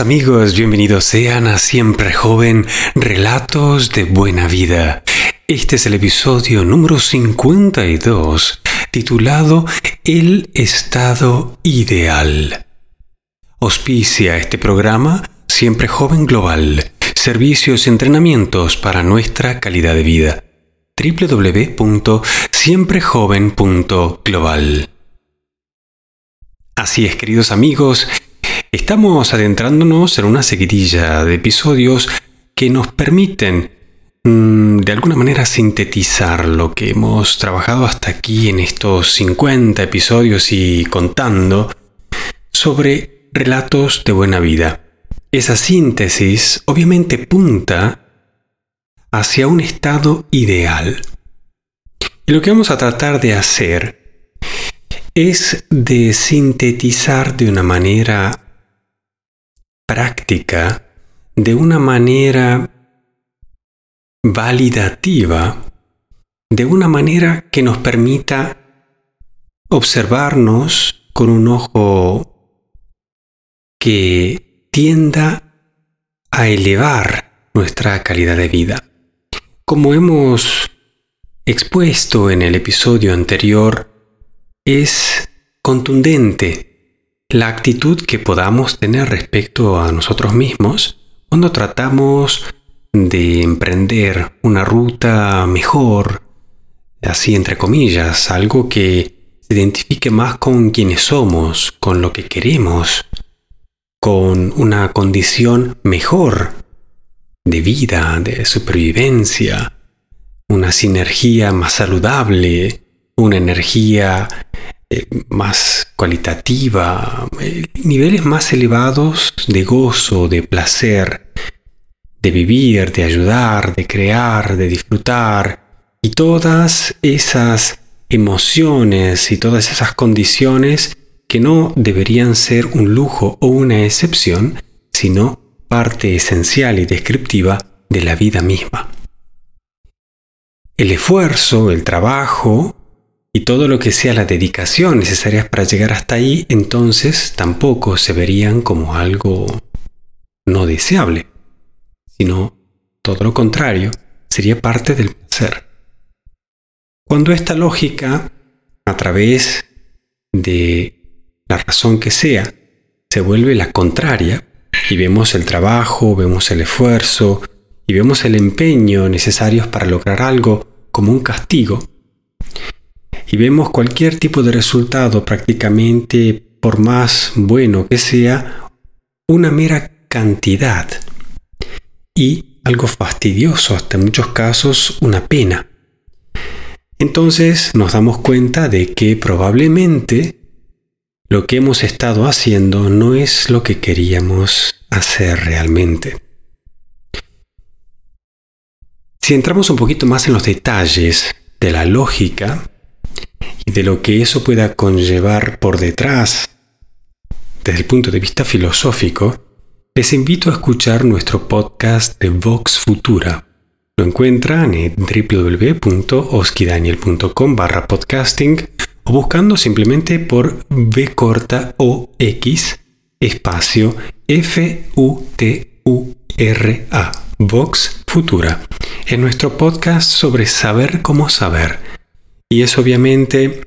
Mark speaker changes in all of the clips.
Speaker 1: Amigos, bienvenidos sean a Siempre Joven, Relatos de Buena Vida. Este es el episodio número 52, titulado El Estado Ideal. Auspicia este programa Siempre Joven Global, servicios y entrenamientos para nuestra calidad de vida. www.siemprejoven.global Así es, queridos amigos, Estamos adentrándonos en una seguidilla de episodios que nos permiten mm, de alguna manera sintetizar lo que hemos trabajado hasta aquí en estos 50 episodios y contando sobre relatos de buena vida. Esa síntesis obviamente punta hacia un estado ideal. Y lo que vamos a tratar de hacer es de sintetizar de una manera práctica de una manera validativa, de una manera que nos permita observarnos con un ojo que tienda a elevar nuestra calidad de vida. Como hemos expuesto en el episodio anterior, es contundente la actitud que podamos tener respecto a nosotros mismos cuando tratamos de emprender una ruta mejor, así entre comillas, algo que se identifique más con quienes somos, con lo que queremos, con una condición mejor de vida, de supervivencia, una sinergia más saludable, una energía eh, más cualitativa, eh, niveles más elevados de gozo, de placer, de vivir, de ayudar, de crear, de disfrutar, y todas esas emociones y todas esas condiciones que no deberían ser un lujo o una excepción, sino parte esencial y descriptiva de la vida misma. El esfuerzo, el trabajo, y todo lo que sea la dedicación necesaria para llegar hasta ahí, entonces tampoco se verían como algo no deseable, sino todo lo contrario, sería parte del placer. Cuando esta lógica, a través de la razón que sea, se vuelve la contraria, y vemos el trabajo, vemos el esfuerzo, y vemos el empeño necesarios para lograr algo como un castigo, y vemos cualquier tipo de resultado prácticamente, por más bueno que sea, una mera cantidad y algo fastidioso, hasta en muchos casos una pena. Entonces nos damos cuenta de que probablemente lo que hemos estado haciendo no es lo que queríamos hacer realmente. Si entramos un poquito más en los detalles de la lógica, y de lo que eso pueda conllevar por detrás desde el punto de vista filosófico, les invito a escuchar nuestro podcast de Vox Futura. Lo encuentran en www.oskidaniel.com barra podcasting o buscando simplemente por V corta o X espacio F U T U R A Vox Futura. En nuestro podcast sobre saber cómo saber y es obviamente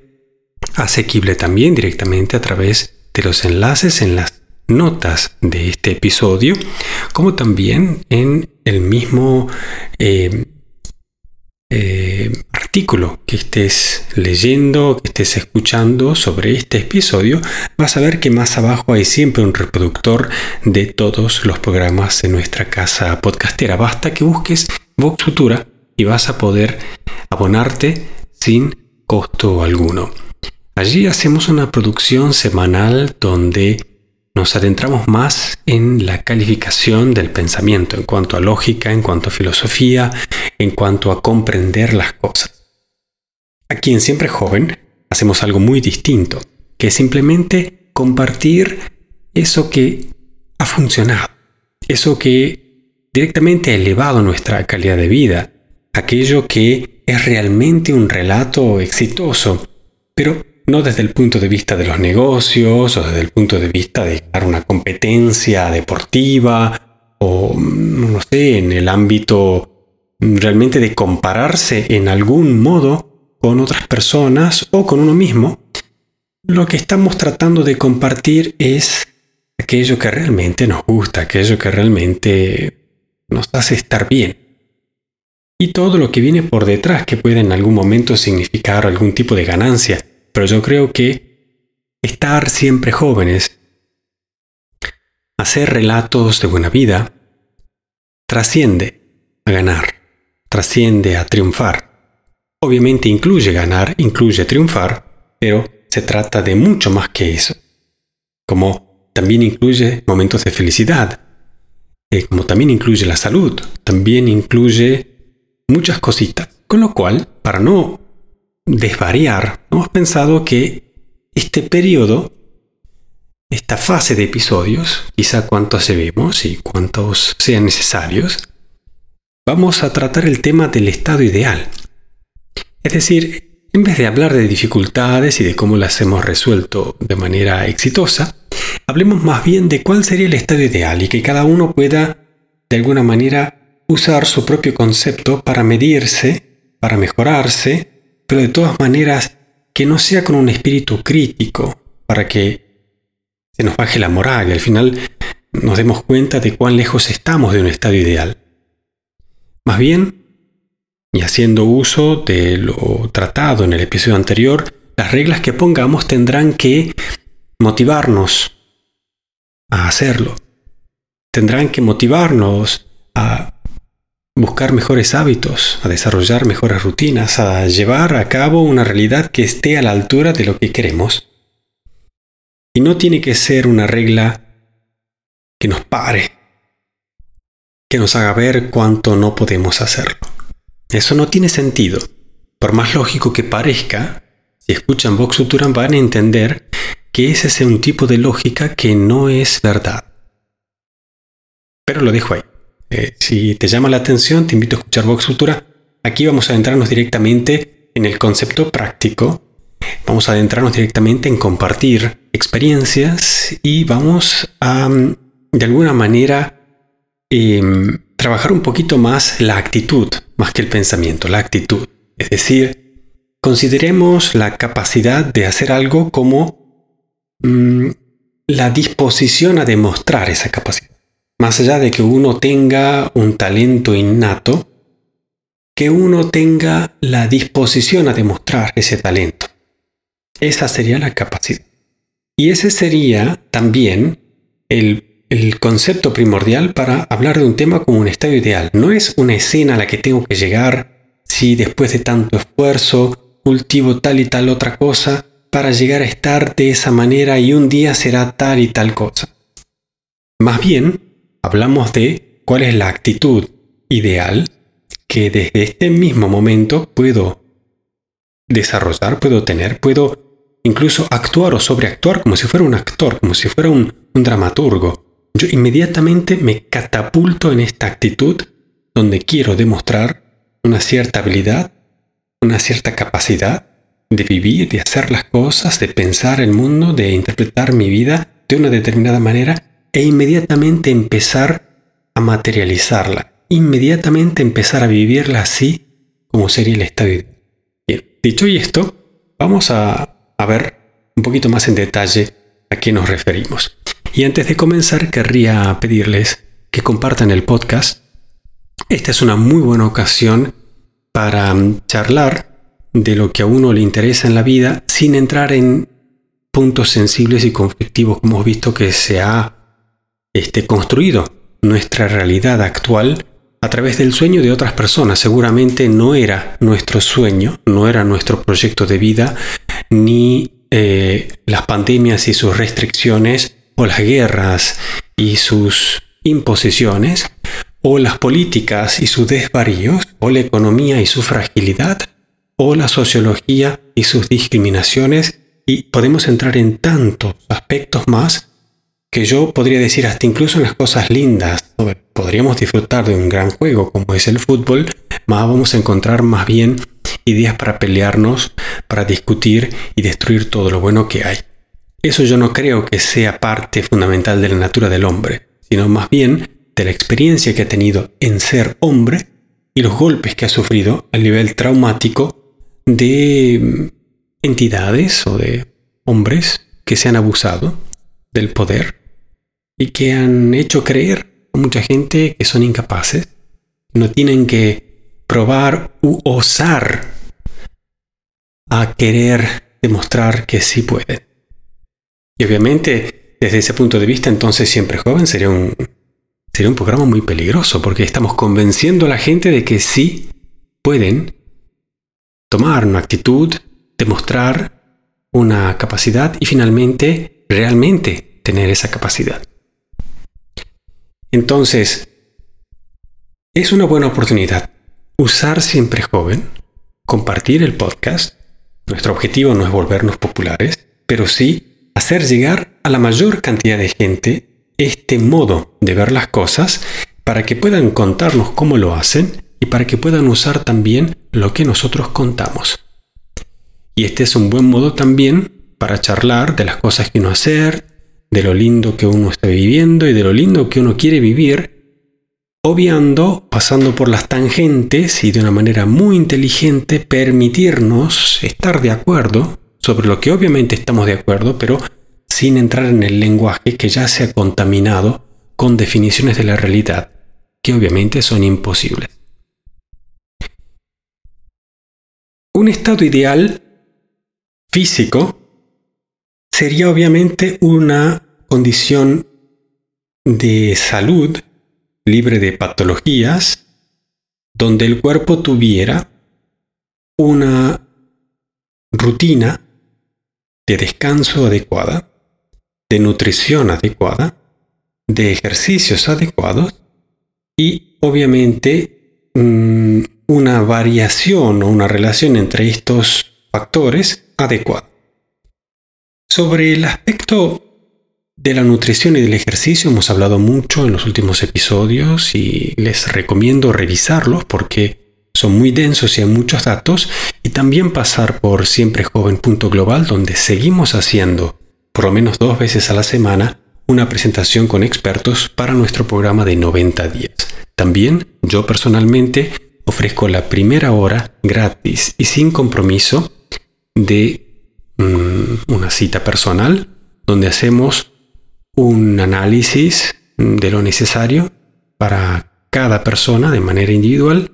Speaker 1: asequible también directamente a través de los enlaces en las notas de este episodio, como también en el mismo eh, eh, artículo que estés leyendo, que estés escuchando sobre este episodio, vas a ver que más abajo hay siempre un reproductor de todos los programas de nuestra casa podcastera. Basta que busques Vox Futura y vas a poder abonarte sin costo alguno. Allí hacemos una producción semanal donde nos adentramos más en la calificación del pensamiento, en cuanto a lógica, en cuanto a filosofía, en cuanto a comprender las cosas. Aquí en Siempre Joven hacemos algo muy distinto, que es simplemente compartir eso que ha funcionado, eso que directamente ha elevado nuestra calidad de vida, aquello que es realmente un relato exitoso, pero no desde el punto de vista de los negocios o desde el punto de vista de dar una competencia deportiva o no sé, en el ámbito realmente de compararse en algún modo con otras personas o con uno mismo, lo que estamos tratando de compartir es aquello que realmente nos gusta, aquello que realmente nos hace estar bien. Y todo lo que viene por detrás que puede en algún momento significar algún tipo de ganancia. Pero yo creo que estar siempre jóvenes, hacer relatos de buena vida, trasciende a ganar, trasciende a triunfar. Obviamente incluye ganar, incluye triunfar, pero se trata de mucho más que eso. Como también incluye momentos de felicidad, eh, como también incluye la salud, también incluye muchas cositas. Con lo cual, para no desvariar, hemos pensado que este periodo, esta fase de episodios, quizá cuántos vemos y cuántos sean necesarios, vamos a tratar el tema del estado ideal. Es decir, en vez de hablar de dificultades y de cómo las hemos resuelto de manera exitosa, hablemos más bien de cuál sería el estado ideal y que cada uno pueda, de alguna manera, usar su propio concepto para medirse, para mejorarse, pero de todas maneras que no sea con un espíritu crítico, para que se nos baje la moral y al final nos demos cuenta de cuán lejos estamos de un estado ideal. Más bien, y haciendo uso de lo tratado en el episodio anterior, las reglas que pongamos tendrán que motivarnos a hacerlo. Tendrán que motivarnos a buscar mejores hábitos, a desarrollar mejores rutinas, a llevar a cabo una realidad que esté a la altura de lo que queremos. Y no tiene que ser una regla que nos pare, que nos haga ver cuánto no podemos hacerlo. Eso no tiene sentido. Por más lógico que parezca, si escuchan Vox Futuram van a entender que ese es un tipo de lógica que no es verdad. Pero lo dejo ahí. Eh, si te llama la atención, te invito a escuchar Vox Futura. Aquí vamos a adentrarnos directamente en el concepto práctico. Vamos a adentrarnos directamente en compartir experiencias y vamos a, mm, de alguna manera, em, trabajar un poquito más la actitud, más que el pensamiento, la actitud. Es decir, consideremos la capacidad de hacer algo como mm, la disposición a demostrar esa capacidad más allá de que uno tenga un talento innato, que uno tenga la disposición a demostrar ese talento. Esa sería la capacidad. Y ese sería también el, concepto primordial para hablar de un tema como un estado ideal. No es una escena a la que tengo que llegar si después de tanto esfuerzo cultivo tal y tal otra cosa para llegar a estar de esa manera y un día será tal y tal cosa. Más bien, hablamos de cuál es la actitud ideal que desde este mismo momento puedo desarrollar, puedo tener, puedo incluso actuar o sobreactuar como si fuera un actor, como si fuera un, dramaturgo. Yo inmediatamente me catapulto en esta actitud donde quiero demostrar una cierta habilidad, una cierta capacidad de vivir, de hacer las cosas, de pensar el mundo, de interpretar mi vida de una determinada manera e inmediatamente empezar a materializarla, inmediatamente empezar a vivirla así como sería el estado Bien, dicho y esto, vamos a, a ver un poquito más en detalle a qué nos referimos. Y antes de comenzar, querría pedirles que compartan el podcast. Esta es una muy buena ocasión para mm, charlar de lo que a uno le interesa en la vida sin entrar en puntos sensibles y conflictivos como hemos visto que se ha este, construido nuestra realidad actual a través del sueño de otras personas. Seguramente no era nuestro sueño, no era nuestro proyecto de vida, ni eh, las pandemias y sus restricciones, o las guerras y sus imposiciones, o las políticas y sus desvaríos, o la economía y su fragilidad, o la sociología y sus discriminaciones, y podemos entrar en tantos aspectos más que yo podría decir hasta incluso en las cosas lindas, podríamos disfrutar de un gran juego como es el fútbol, más vamos a encontrar más bien ideas para pelearnos, para discutir y destruir todo lo bueno que hay. Eso yo no creo que sea parte fundamental de la natura del hombre, sino más bien de la experiencia que ha tenido en ser hombre y los golpes que ha sufrido a nivel traumático de mm, entidades o de hombres que se han abusado del poder y que han hecho creer a mucha gente que son incapaces, no tienen que probar u osar a querer demostrar que sí pueden. Y obviamente, desde ese punto de vista, entonces siempre joven sería un, sería un programa muy peligroso, porque estamos convenciendo a la gente de que sí pueden tomar una actitud, demostrar una capacidad y finalmente realmente tener esa capacidad. Entonces, es una buena oportunidad usar siempre joven, compartir el podcast. Nuestro objetivo no es volvernos populares, pero sí hacer llegar a la mayor cantidad de gente este modo de ver las cosas para que puedan contarnos cómo lo hacen y para que puedan usar también lo que nosotros contamos. Y este es un buen modo también para charlar de las cosas que uno hacer, de lo lindo que uno está viviendo y de lo lindo que uno quiere vivir, obviando, pasando por las tangentes y de una manera muy inteligente permitirnos estar de acuerdo sobre lo que obviamente estamos de acuerdo, pero sin entrar en el lenguaje que ya se ha contaminado con definiciones de la realidad que obviamente son imposibles. Un estado ideal físico sería obviamente una condición de salud libre de patologías donde el cuerpo tuviera una rutina de descanso adecuada, de nutrición adecuada, de ejercicios adecuados y obviamente mm, una variación o una relación entre estos factores adecuada. Sobre el aspecto de la nutrición y del ejercicio hemos hablado mucho en los últimos episodios y les recomiendo revisarlos porque son muy densos y hay muchos datos, y también pasar por siemprejoven.global donde seguimos haciendo, por lo menos dos veces a la semana, una presentación con expertos para nuestro programa de 90 días. También yo personalmente ofrezco la primera hora gratis y sin compromiso de mm, una cita personal donde hacemos un análisis de lo necesario para cada persona de manera individual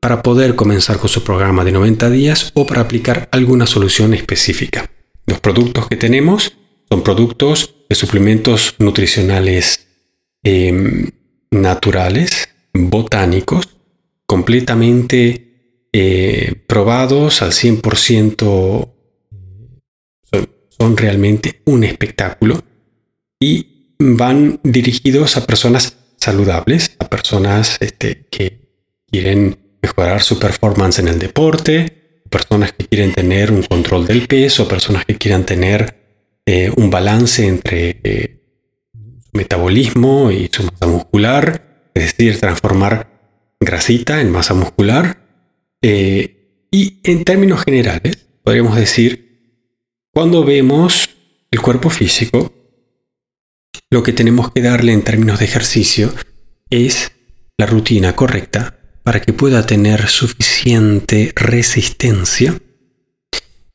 Speaker 1: para poder comenzar con su programa de 90 días o para aplicar alguna solución específica. Los productos que tenemos son productos de suplementos nutricionales em, naturales, botánicos, completamente eh, probados al 100%, son, realmente un espectáculo y van dirigidos a personas saludables, a personas este, que quieren mejorar su performance en el deporte, personas que quieren tener un control del peso, personas que quieran tener eh, un balance entre eh, metabolismo y su masa muscular, es decir, transformar grasita en masa muscular. Eh, y en términos generales, podríamos decir, cuando vemos el cuerpo físico, lo que tenemos que darle en términos de ejercicio es la rutina correcta para que pueda tener suficiente resistencia,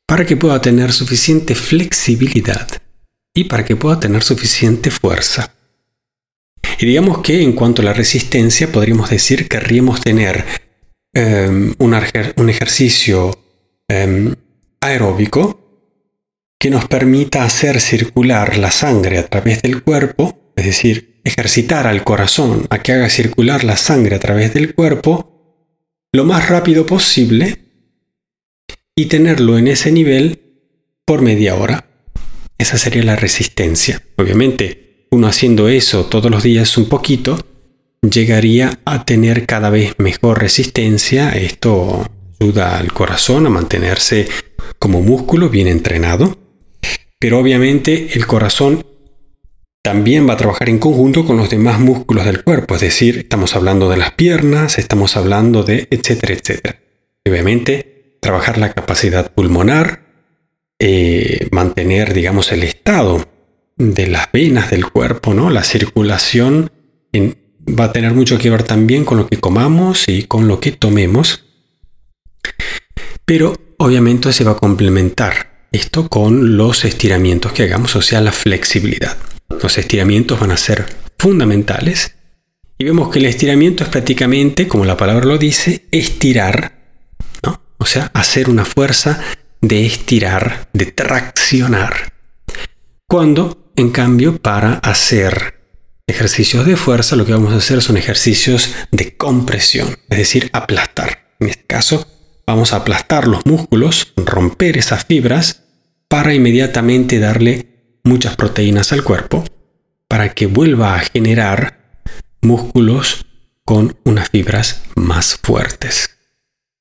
Speaker 1: para que pueda tener suficiente flexibilidad y para que pueda tener suficiente fuerza. Y digamos que en cuanto a la resistencia, podríamos decir que querríamos tener em, un, ejercicio em, aeróbico que nos permita hacer circular la sangre a través del cuerpo, es decir, ejercitar al corazón a que haga circular la sangre a través del cuerpo lo más rápido posible y tenerlo en ese nivel por media hora. Esa sería la resistencia. Obviamente, uno haciendo eso todos los días un poquito, llegaría a tener cada vez mejor resistencia. Esto ayuda al corazón a mantenerse como músculo bien entrenado. Pero obviamente el corazón también va a trabajar en conjunto con los demás músculos del cuerpo, es decir, estamos hablando de las piernas, estamos hablando de etcétera, etcétera. Obviamente, trabajar la capacidad pulmonar, eh, mantener, digamos, el estado de las venas del cuerpo, ¿no? La circulación va a tener mucho que ver también con lo que comamos y con lo que tomemos. Pero obviamente se va a complementar esto con los estiramientos que hagamos, o sea, la flexibilidad. Los estiramientos van a ser fundamentales y vemos que el estiramiento es prácticamente, como la palabra lo dice, estirar. O sea, hacer una fuerza de estirar, de traccionar. Cuando, en cambio, para hacer ejercicios de fuerza, lo que vamos a hacer son ejercicios de compresión, es decir, aplastar. En este caso, vamos a aplastar los músculos, romper esas fibras, para inmediatamente darle muchas proteínas al cuerpo, para que vuelva a generar músculos con unas fibras más fuertes.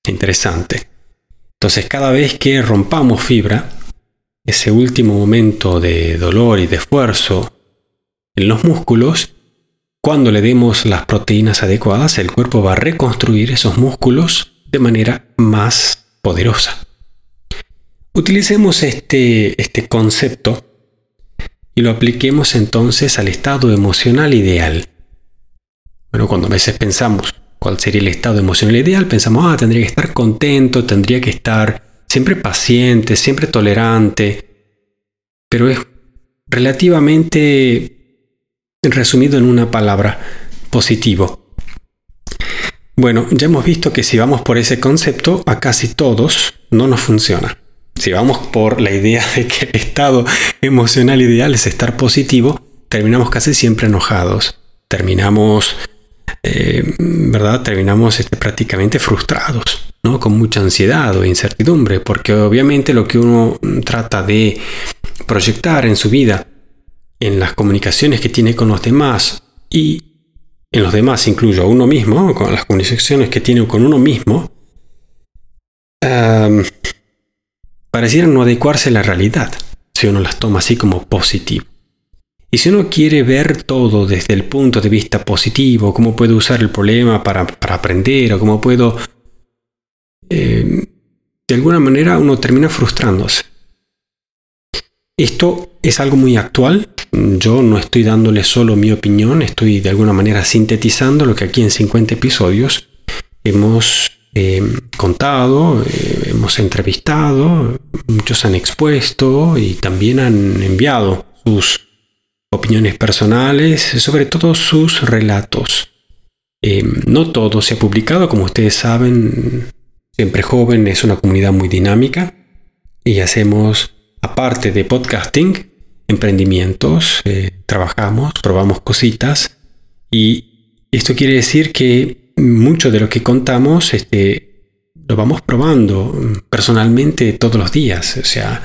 Speaker 1: Interesante. Entonces cada vez que rompamos fibra, ese último momento de dolor y de esfuerzo en los músculos, cuando le demos las proteínas adecuadas, el cuerpo va a reconstruir esos músculos de manera más poderosa. Utilicemos este, este concepto y lo apliquemos entonces al estado emocional ideal. Bueno, cuando a veces pensamos, cuál sería el estado emocional ideal, pensamos, ah, tendría que estar contento, tendría que estar siempre paciente, siempre tolerante, pero es relativamente resumido en una palabra, positivo. Bueno, ya hemos visto que si vamos por ese concepto, a casi todos no nos funciona. Si vamos por la idea de que el estado emocional ideal es estar positivo, terminamos casi siempre enojados. Terminamos eh, ¿verdad? Terminamos este, prácticamente frustrados, ¿no? Con mucha ansiedad o incertidumbre, porque obviamente lo que uno trata de proyectar en su vida, en las comunicaciones que tiene con los demás y en los demás incluyo a uno mismo, con las comunicaciones que tiene con uno mismo, um, parecieran no adecuarse a la realidad, si uno las toma así como positivo. Y si uno quiere ver todo desde el punto de vista positivo, cómo puedo usar el problema para, aprender o cómo puedo... Eh, de alguna manera uno termina frustrándose. Esto es algo muy actual. Yo no estoy dándole solo mi opinión, estoy de alguna manera sintetizando lo que aquí en 50 episodios hemos eh, contado, eh, hemos entrevistado, muchos han expuesto y también han enviado sus opiniones personales, sobre todo sus relatos. Eh, no todo se ha publicado, como ustedes saben, siempre joven es una comunidad muy dinámica y hacemos, aparte de podcasting, emprendimientos, eh, trabajamos, probamos cositas y esto quiere decir que mucho de lo que contamos este, lo vamos probando personalmente todos los días. O sea,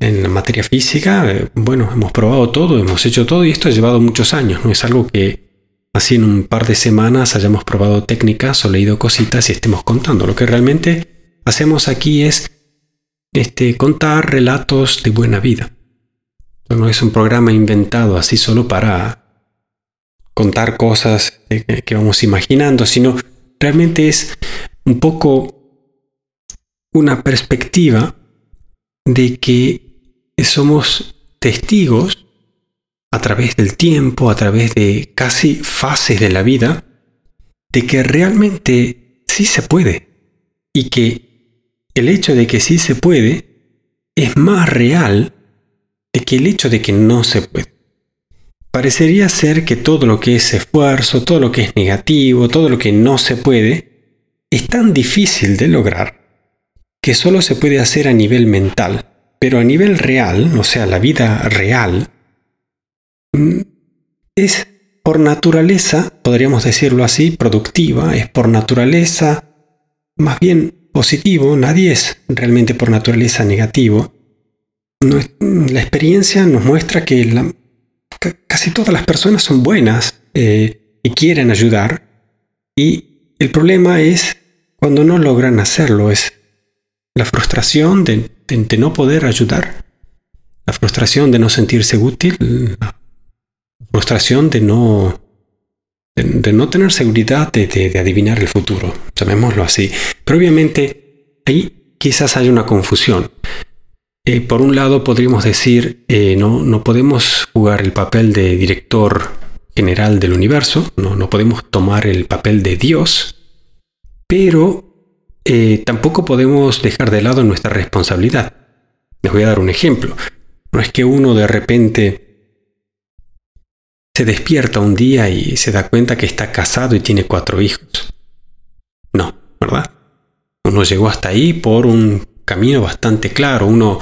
Speaker 1: en la materia física, eh, bueno, hemos probado todo, hemos hecho todo y esto ha llevado muchos años, no es algo que así en un par de semanas hayamos probado técnicas o leído cositas y estemos contando. Lo que realmente hacemos aquí es este, contar relatos de buena vida. No es un programa inventado así solo para contar cosas que vamos imaginando, sino realmente es un poco una perspectiva de que somos testigos a través del tiempo, a través de casi fases de la vida, de que realmente sí se puede. Y que el hecho de que sí se puede es más real de que el hecho de que no se puede. Parecería ser que todo lo que es esfuerzo, todo lo que es negativo, todo lo que no se puede, es tan difícil de lograr que solo se puede hacer a nivel mental pero a nivel real, o sea, la vida real, mm, es por naturaleza, podríamos decirlo así, productiva, es por naturaleza más bien positivo, nadie es realmente por naturaleza negativo. La experiencia nos muestra que casi todas las personas son buenas eh, y quieren ayudar y el problema es cuando no logran hacerlo, es la frustración de, no poder ayudar, la frustración de no sentirse útil, la frustración de no, de, no tener seguridad de, adivinar el futuro, llamémoslo así. Pero obviamente ahí quizás haya una confusión. Eh, por un lado podríamos decir, eh, no, no podemos jugar el papel de director general del universo, no, no podemos tomar el papel de Dios, pero eh, tampoco podemos dejar de lado nuestra responsabilidad. Les voy a dar un ejemplo. No es que uno de repente se despierta un día y se da cuenta que está casado y tiene cuatro hijos. No, ¿verdad? Uno llegó hasta ahí por un camino bastante claro. Uno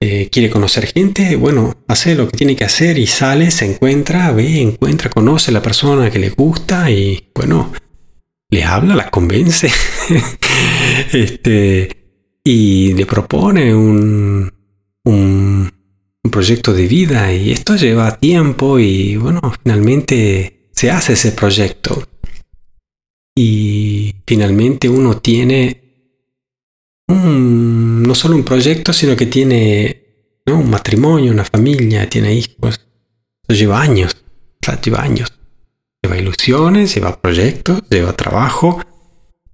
Speaker 1: eh, quiere conocer gente, bueno, hace lo que tiene que hacer y sale, se encuentra, ve, encuentra, conoce a la persona que le gusta y bueno, le habla, la convence. este, y le propone un, un proyecto de vida y esto lleva tiempo y bueno, finalmente se hace ese proyecto. Y finalmente uno tiene no solo un proyecto, sino que tiene un matrimonio, una familia, tiene hijos. Eso lleva años, lleva años. Lleva ilusiones, lleva proyectos, lleva trabajo,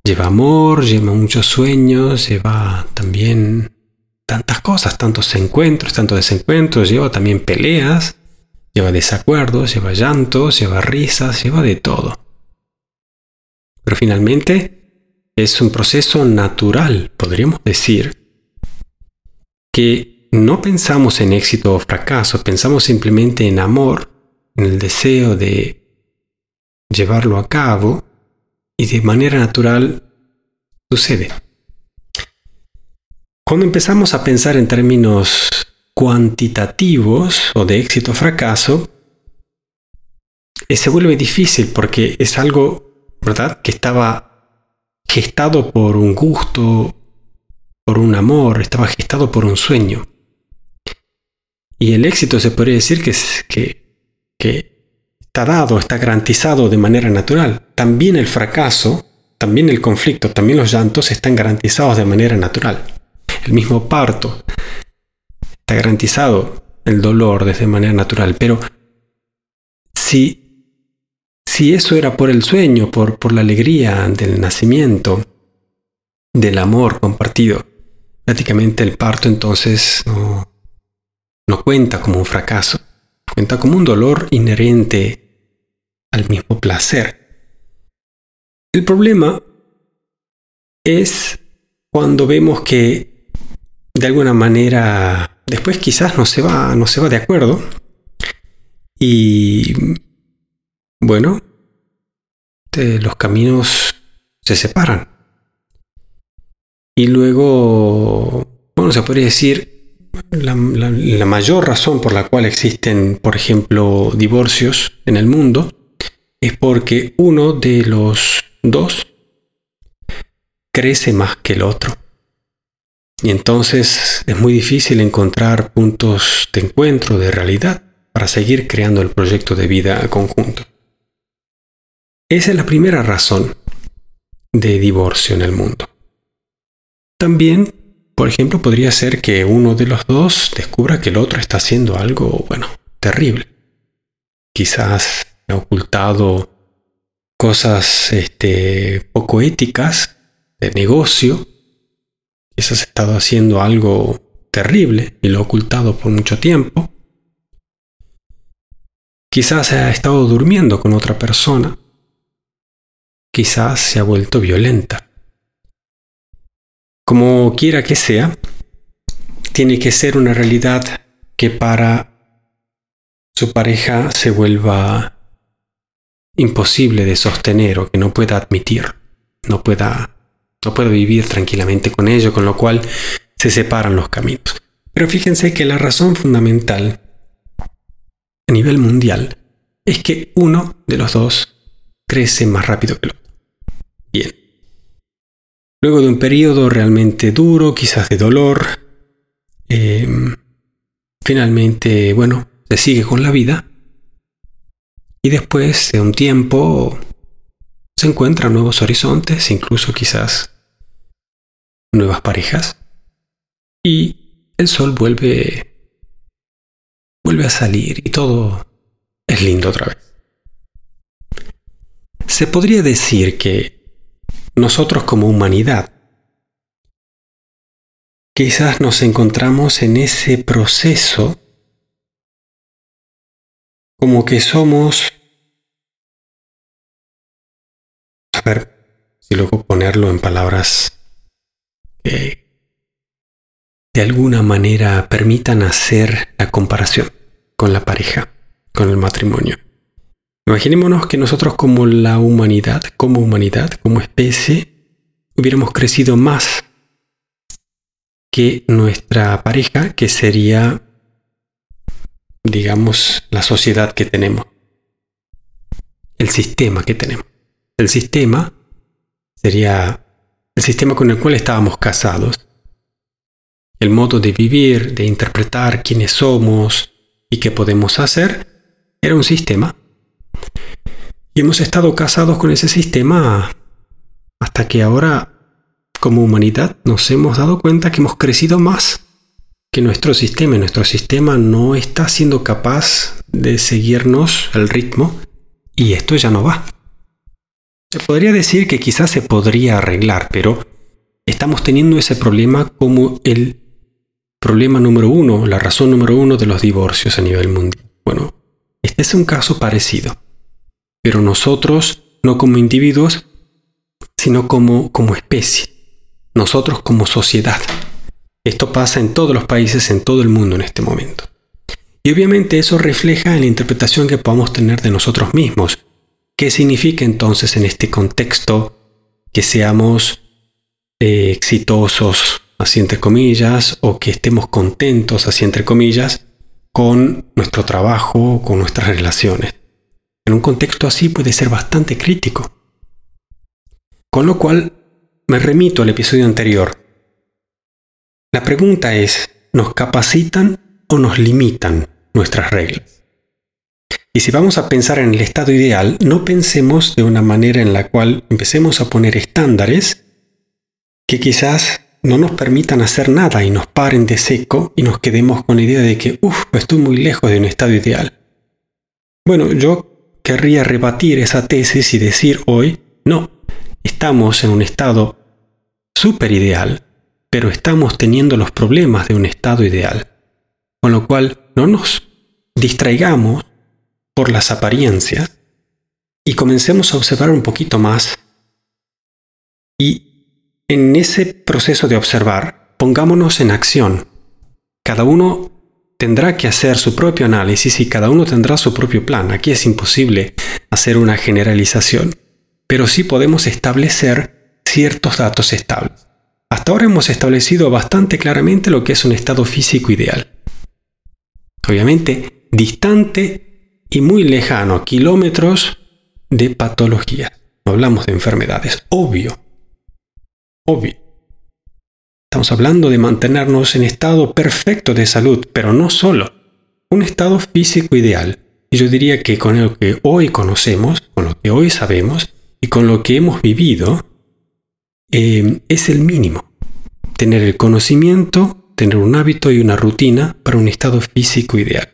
Speaker 1: lleva amor, lleva muchos sueños, lleva también tantas cosas, tantos encuentros, tantos desencuentros, lleva también peleas, lleva desacuerdos, lleva llantos, lleva risas, lleva de todo. Pero finalmente es un proceso natural, podríamos decir, que no pensamos en éxito o fracaso, pensamos simplemente en amor, en el deseo de llevarlo a cabo y de manera natural sucede. Cuando empezamos a pensar en términos cuantitativos o de éxito o fracaso, eh, se vuelve difícil porque es algo, ¿verdad?, que estaba gestado por un gusto, por un amor, estaba gestado por un sueño. Y el éxito se podría decir que, está dado, está garantizado de manera natural. También el fracaso, también el conflicto, también los llantos están garantizados de manera natural. El mismo parto está garantizado el dolor de manera natural. Pero si si eso era por el sueño, por, por la alegría del nacimiento, del amor compartido, prácticamente el parto entonces no, no cuenta como un fracaso, cuenta como un dolor inherente al mismo placer. El problema es cuando vemos que de alguna manera después quizás no se va, no se va de acuerdo y bueno, los caminos se separan. Y luego, bueno, se podría decir, la, la, mayor razón por la cual existen, por ejemplo, divorcios en el mundo, es porque uno de los dos crece más que el otro. Y entonces es muy difícil encontrar puntos de encuentro, de realidad, para seguir creando el proyecto de vida conjunto. Esa es la primera razón de divorcio en el mundo. También, por ejemplo, podría ser que uno de los dos descubra que el otro está haciendo algo, bueno, terrible. Quizás ha ocultado cosas este, poco éticas de negocio. Quizás ha estado haciendo algo terrible y lo ha ocultado por mucho tiempo. Quizás ha estado durmiendo con otra persona quizás se ha vuelto violenta. Como quiera que sea, tiene que ser una realidad que para su pareja se vuelva imposible de sostener o que no pueda admitir, no pueda, no pueda vivir tranquilamente con ello, con lo cual se separan los caminos. Pero fíjense que la razón fundamental a nivel mundial es que uno de los dos crece más rápido que el otro. Luego de un periodo realmente duro, quizás de dolor, em, finalmente, bueno, se sigue con la vida y después de un tiempo se encuentran nuevos horizontes, incluso quizás nuevas parejas y el sol vuelve vuelve a salir y todo es lindo otra vez. Se podría decir que nosotros como humanidad quizás nos encontramos en ese proceso como que somos... A ver si luego ponerlo en palabras que de alguna manera permitan hacer la comparación con la pareja, con el matrimonio. Imaginémonos que nosotros como la humanidad, como humanidad, como especie, hubiéramos crecido más que nuestra pareja, que sería digamos, la sociedad que tenemos, el sistema que tenemos. El sistema sería el sistema con el cual estábamos casados, el modo de vivir, de interpretar quiénes somos y qué podemos hacer, era un sistema. Y hemos estado casados con ese sistema hasta que ahora, como humanidad, nos hemos dado cuenta que hemos crecido más que nuestro sistema, nuestro sistema no está siendo capaz de seguirnos el ritmo y esto ya no va. Se podría decir que quizás se podría arreglar, pero estamos teniendo ese problema como el problema número uno, la razón número uno de los divorcios a nivel mundial. Bueno, este es un caso parecido, pero nosotros no como individuos, sino como, como especie, nosotros como sociedad. Esto pasa en todos los países, en todo el mundo en este momento. Y obviamente eso refleja en la interpretación que podamos tener de nosotros mismos. ¿Qué significa entonces en este contexto que seamos eh, exitosos, así entre comillas, o que estemos contentos, así entre comillas, con nuestro trabajo, con nuestras relaciones? En un contexto así puede ser bastante crítico. Con lo cual, me remito al episodio anterior, la pregunta es, ¿nos capacitan o nos limitan nuestras reglas? Y si vamos a pensar en el estado ideal, no pensemos de una manera en la cual empecemos a poner estándares que quizás no nos permitan hacer nada y nos paren de seco y nos quedemos con la idea de que, uff, estoy muy lejos de un estado ideal. Bueno, yo querría rebatir esa tesis y decir hoy, no, estamos en un estado súper ideal pero estamos teniendo los problemas de un estado ideal. Con lo cual no nos distraigamos por las apariencias y comencemos a observar un poquito más. Y en ese proceso de observar, pongámonos en acción. Cada uno tendrá que hacer su propio análisis y cada uno tendrá su propio plan. Aquí es imposible hacer una generalización, pero sí podemos establecer ciertos datos estables. Hasta ahora hemos establecido bastante claramente lo que es un estado físico ideal. Obviamente, distante y muy lejano, kilómetros de patología. No hablamos de enfermedades, obvio. Obvio. Estamos hablando de mantenernos en estado perfecto de salud, pero no solo. Un estado físico ideal. Y yo diría que con lo que hoy conocemos, con lo que hoy sabemos y con lo que hemos vivido, eh, es el mínimo. Tener el conocimiento, tener un hábito y una rutina para un estado físico ideal.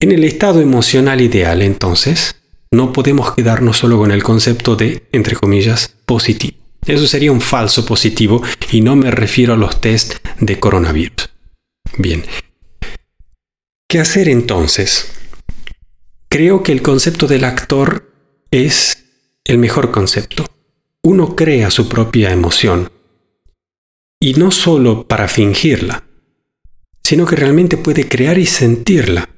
Speaker 1: En el estado emocional ideal, entonces, no podemos quedarnos solo con el concepto de, entre comillas, positivo. Eso sería un falso positivo y no me refiero a los test de coronavirus. Bien. ¿Qué hacer entonces? Creo que el concepto del actor es el mejor concepto uno crea su propia emoción. Y no solo para fingirla, sino que realmente puede crear y sentirla.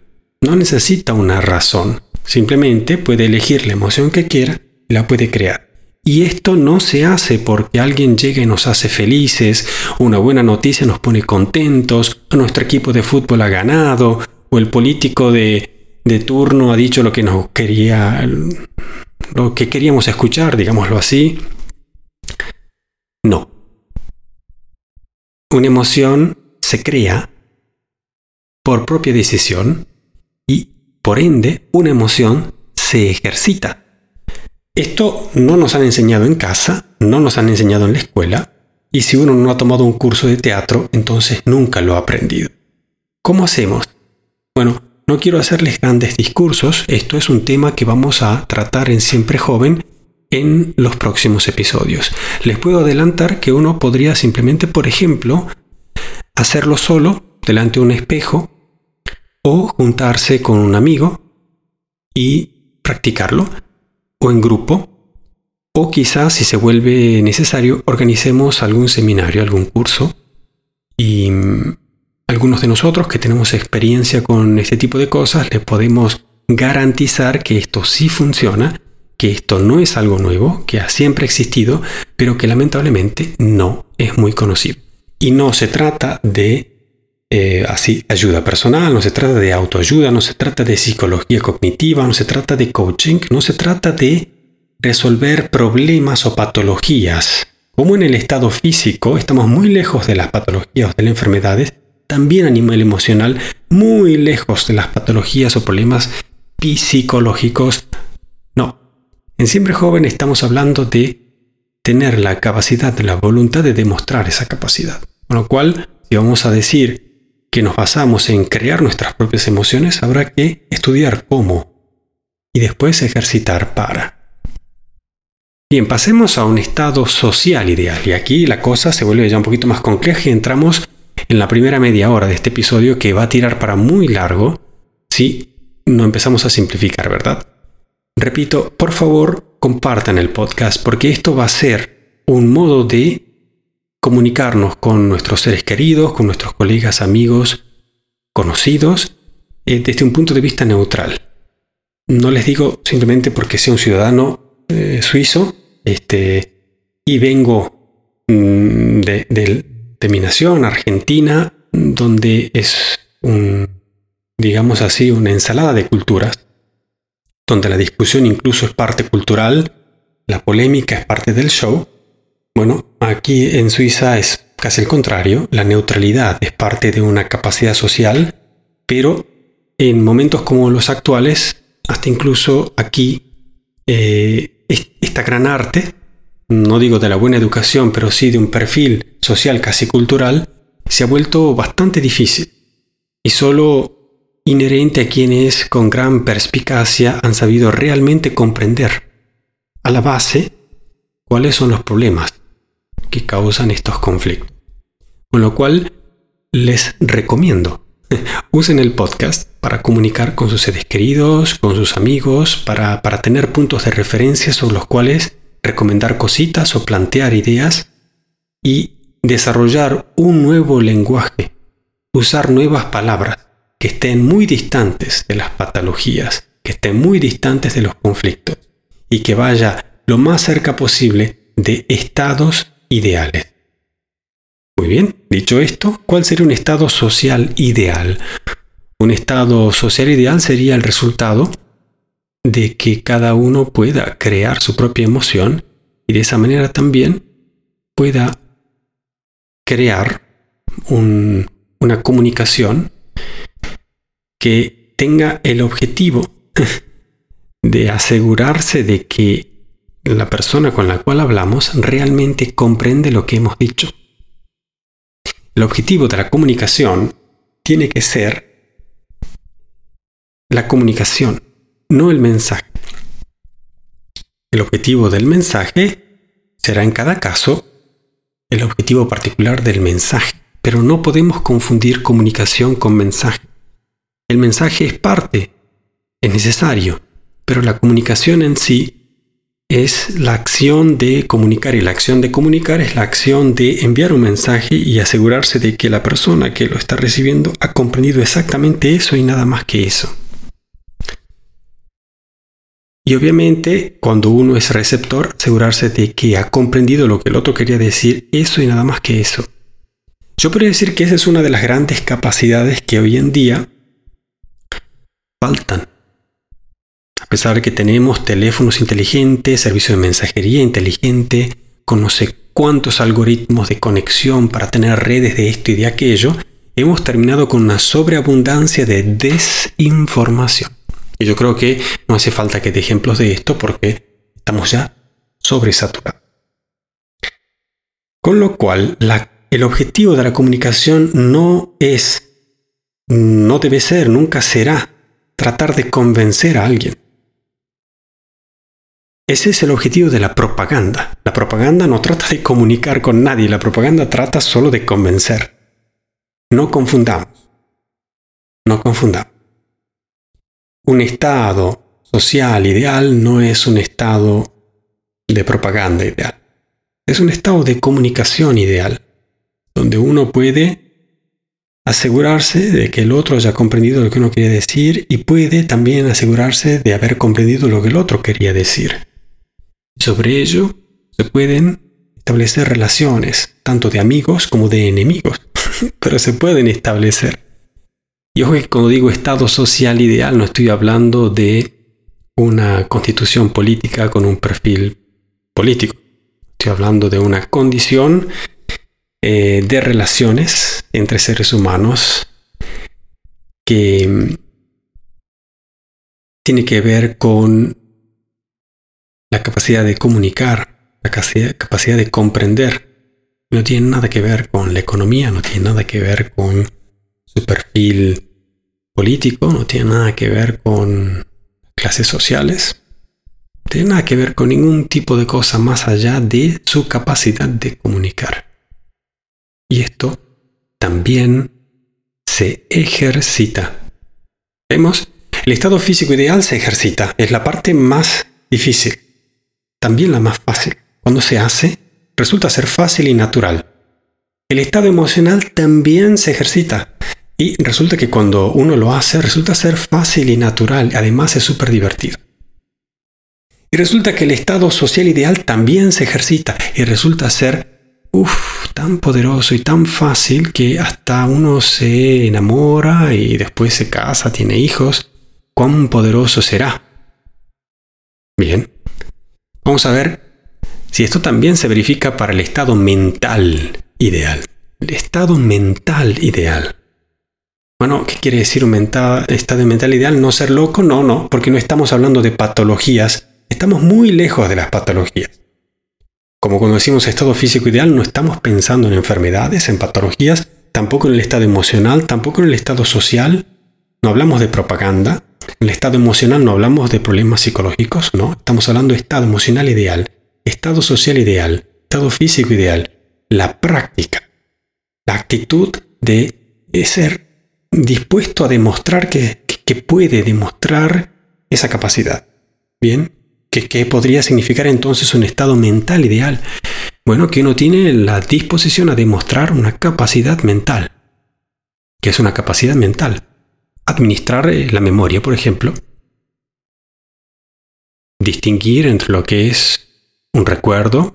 Speaker 1: No necesita una razón, simplemente puede elegir la emoción que quiera y la puede crear. Y esto no se hace porque alguien llega y nos hace felices, una buena noticia nos pone contentos, nuestro equipo de fútbol ha ganado, o el político de, de turno ha dicho lo que nos quería, lo que queríamos escuchar, digámoslo así. No. Una emoción se crea por propia decisión y, por ende, una emoción se ejercita. Esto no nos han enseñado en casa, no nos han enseñado en la escuela, y si uno no ha tomado un curso de teatro, entonces nunca lo ha aprendido. ¿Cómo hacemos? Bueno, no quiero hacerles grandes discursos, esto es un tema que vamos a tratar en Siempre Joven en los próximos episodios. Les puedo adelantar que uno podría simplemente, por ejemplo, hacerlo solo delante de un espejo o juntarse con un amigo y practicarlo o en grupo o quizás si se vuelve necesario organicemos algún seminario, algún curso y mm, algunos de nosotros que tenemos experiencia con este tipo de cosas les podemos garantizar que esto sí funciona, que esto no es algo nuevo, que ha siempre existido, pero que lamentablemente no es muy conocido. Y no se trata de eh, así ayuda personal, no se trata de autoayuda, no se trata de psicología cognitiva, no se trata de coaching, no se trata de resolver problemas o patologías. Como en el estado físico estamos muy lejos de las patologías o de las enfermedades, también a nivel emocional muy lejos de las patologías o problemas psicológicos. No, en Siempre Joven estamos hablando de tener la capacidad, la voluntad de demostrar esa capacidad. Con lo cual, si vamos a decir que nos basamos en crear nuestras propias emociones, habrá que estudiar cómo y después ejercitar para. Bien, pasemos a un estado social ideal. Y aquí la cosa se vuelve ya un poquito más compleja y entramos en la primera media hora de este episodio que va a tirar para muy largo si no empezamos a simplificar, ¿verdad? Repito, por favor, compartan el podcast porque esto va a ser un modo de comunicarnos con nuestros seres queridos, con nuestros colegas, amigos, conocidos, eh, desde un punto de vista neutral. No les digo simplemente porque sea un ciudadano eh, suizo este, y vengo mm, de, de mi nación, Argentina, donde es un, digamos así, una ensalada de culturas donde la discusión incluso es parte cultural, la polémica es parte del show, bueno, aquí en Suiza es casi el contrario, la neutralidad es parte de una capacidad social, pero en momentos como los actuales, hasta incluso aquí, eh, esta gran arte, no digo de la buena educación, pero sí de un perfil social casi cultural, se ha vuelto bastante difícil. Y solo inherente a quienes con gran perspicacia han sabido realmente comprender a la base cuáles son los problemas que causan estos conflictos. Con lo cual les recomiendo usen el podcast para comunicar con sus seres queridos, con sus amigos, para, para tener puntos de referencia sobre los cuales recomendar cositas o plantear ideas y desarrollar un nuevo lenguaje, usar nuevas palabras que estén muy distantes de las patologías, que estén muy distantes de los conflictos y que vaya lo más cerca posible de estados ideales. Muy bien, dicho esto, ¿cuál sería un estado social ideal? Un estado social ideal sería el resultado de que cada uno pueda crear su propia emoción y de esa manera también pueda crear una comunicación que tenga el objetivo de asegurarse de que la persona con la cual hablamos realmente comprende lo que hemos dicho. El objetivo de la comunicación tiene que ser la comunicación, no el mensaje. El objetivo del mensaje será en cada caso el objetivo particular del mensaje, pero no podemos confundir comunicación con mensaje. El mensaje es parte, es necesario, pero la comunicación en sí es la acción de comunicar y la acción de comunicar es la acción de enviar un mensaje y asegurarse de que la persona que lo está recibiendo ha comprendido exactamente eso y nada más que eso. Y obviamente, cuando uno es receptor, asegurarse de que ha comprendido lo que el otro quería decir, eso y nada más que eso. Yo podría decir que esa es una de las grandes capacidades que hoy en día faltan. A pesar de que tenemos teléfonos inteligentes, servicios de mensajería inteligente, con no sé cuántos algoritmos de conexión para tener redes de esto y de aquello, hemos terminado con una sobreabundancia de desinformación. Y yo creo que no hace falta que dé ejemplos de esto porque estamos ya sobresaturados. Con lo cual, el objetivo de la comunicación no es, no debe ser, nunca será tratar de convencer a alguien. Ese es el objetivo de la propaganda. La propaganda no trata de comunicar con nadie, la propaganda trata solo de convencer. No confundamos. No confundamos. Un estado social ideal no es un estado de propaganda ideal. Es un estado de comunicación ideal, donde uno puede asegurarse de que el otro haya comprendido lo que uno quería decir y puede también asegurarse de haber comprendido lo que el otro quería decir. Sobre ello se pueden establecer relaciones, tanto de amigos como de enemigos, pero se pueden establecer. Y ojo que cuando digo estado social ideal no estoy hablando de una constitución política con un perfil político. Estoy hablando de una condición eh, de relaciones entre seres humanos que mm, tiene que ver con capacidad de comunicar, la capacidad de comprender. No tiene nada que ver con la economía, no tiene nada que ver con su perfil político, no tiene nada que ver con clases sociales, no tiene nada que ver con ningún tipo de cosa más allá de su capacidad de comunicar. Y esto también se ejercita. Vemos, el estado físico ideal se ejercita, es la parte más difícil, también la más fácil. Cuando se hace, resulta ser fácil y natural. El estado emocional también se ejercita y resulta que cuando uno lo hace, resulta ser fácil y natural, además es súper divertido. Y resulta que el estado social ideal también se ejercita y resulta ser uf, tan poderoso y tan fácil que hasta uno se enamora y después se casa, tiene hijos. ¿Cuán poderoso será? Bien, vamos a ver si esto también se verifica para el estado mental ideal. El estado mental ideal. Bueno, ¿qué quiere decir un estado mental ideal? ¿No ser loco? No, no, porque no estamos hablando de patologías. Estamos muy lejos de las patologías. Como cuando decimos estado físico ideal, no estamos pensando en enfermedades, en patologías, tampoco en el estado emocional, tampoco en el estado social. No hablamos de propaganda. El estado emocional no hablamos de problemas psicológicos, no. Estamos hablando de estado emocional ideal, estado social ideal, estado físico ideal. La práctica, la actitud de ser dispuesto a demostrar que, que puede demostrar esa capacidad. Bien, ¿Qué, podría significar entonces un estado mental ideal? Bueno, que uno tiene la disposición a demostrar una capacidad mental. ¿Qué es una capacidad mental? Administrar eh, la memoria, por ejemplo. Distinguir entre lo que es un recuerdo,